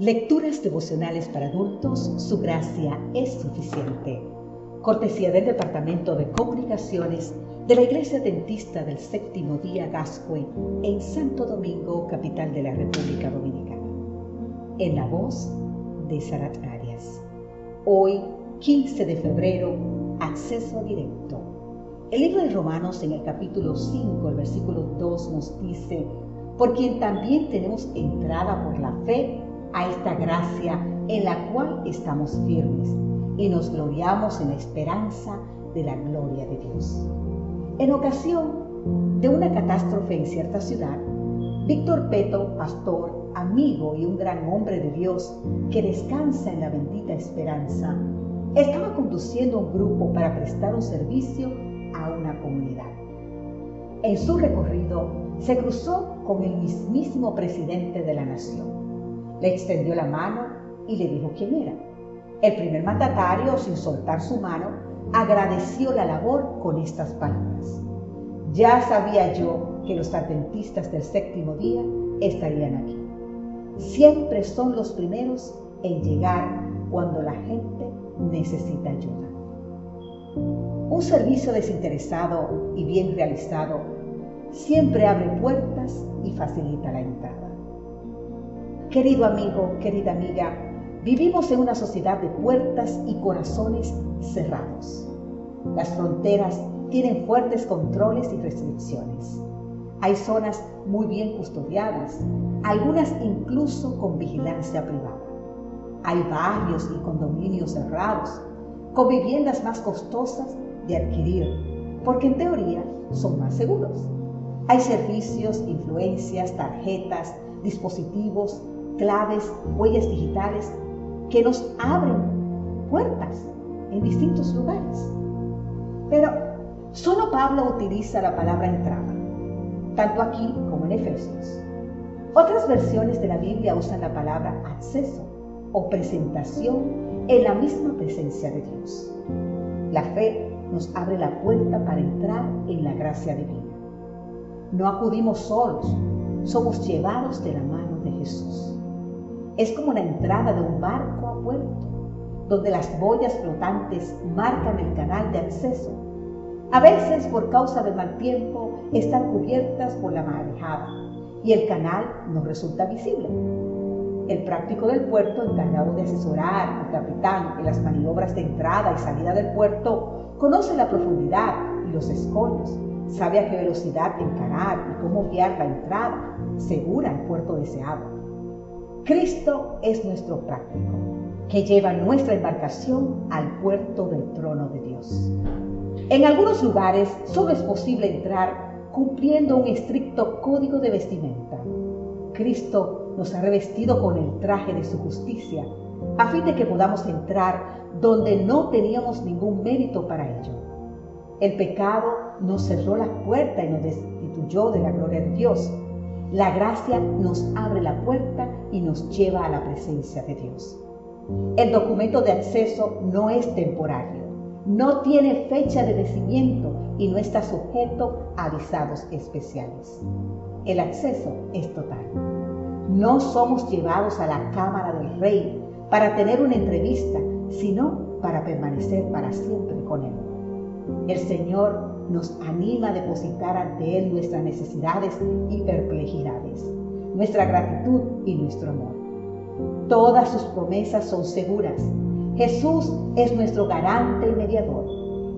Lecturas devocionales para adultos, su gracia es suficiente. Cortesía del Departamento de Comunicaciones de la Iglesia Dentista del Séptimo Día Gascue en Santo Domingo, capital de la República Dominicana. En la voz de Sarat Arias. Hoy, 15 de febrero, acceso directo. El libro de Romanos en el capítulo 5, el versículo 2 nos dice, por quien también tenemos entrada por la fe a esta gracia en la cual estamos firmes y nos gloriamos en la esperanza de la gloria de Dios. En ocasión de una catástrofe en cierta ciudad, Víctor Peto, pastor, amigo y un gran hombre de Dios que descansa en la bendita esperanza, estaba conduciendo un grupo para prestar un servicio a una comunidad. En su recorrido se cruzó con el mismísimo presidente de la nación le extendió la mano y le dijo quién era. El primer mandatario, sin soltar su mano, agradeció la labor con estas palabras. Ya sabía yo que los adventistas del séptimo día estarían aquí. Siempre son los primeros en llegar cuando la gente necesita ayuda. Un servicio desinteresado y bien realizado siempre abre puertas y facilita la entrada. Querido amigo, querida amiga, vivimos en una sociedad de puertas y corazones cerrados. Las fronteras tienen fuertes controles y restricciones. Hay zonas muy bien custodiadas, algunas incluso con vigilancia privada. Hay barrios y condominios cerrados, con viviendas más costosas de adquirir, porque en teoría son más seguros. Hay servicios, influencias, tarjetas, dispositivos, claves, huellas digitales que nos abren puertas en distintos lugares. Pero solo Pablo utiliza la palabra entrada, tanto aquí como en Efesios. Otras versiones de la Biblia usan la palabra acceso o presentación en la misma presencia de Dios. La fe nos abre la puerta para entrar en la gracia divina. No acudimos solos, somos llevados de la mano de Jesús. Es como la entrada de un barco a puerto, donde las boyas flotantes marcan el canal de acceso. A veces, por causa del mal tiempo, están cubiertas por la marejada y el canal no resulta visible. El práctico del puerto, encargado de asesorar al capitán en las maniobras de entrada y salida del puerto, conoce la profundidad y los escollos, sabe a qué velocidad encarar y cómo guiar la entrada segura al puerto deseado. Cristo es nuestro práctico, que lleva nuestra embarcación al puerto del trono de Dios. En algunos lugares solo es posible entrar cumpliendo un estricto código de vestimenta. Cristo nos ha revestido con el traje de su justicia, a fin de que podamos entrar donde no teníamos ningún mérito para ello. El pecado nos cerró la puerta y nos destituyó de la gloria de Dios la gracia nos abre la puerta y nos lleva a la presencia de Dios. El documento de acceso no es temporario, no tiene fecha de vencimiento y no está sujeto a visados especiales. El acceso es total. No somos llevados a la cámara del rey para tener una entrevista, sino para permanecer para siempre con él. El Señor nos anima a depositar ante Él nuestras necesidades y perplejidades, nuestra gratitud y nuestro amor. Todas sus promesas son seguras. Jesús es nuestro garante y mediador.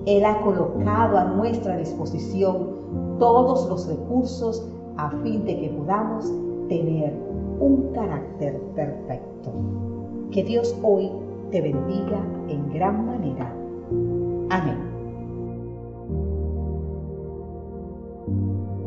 Él ha colocado a nuestra disposición todos los recursos a fin de que podamos tener un carácter perfecto. Que Dios hoy te bendiga en gran manera. Amén. you.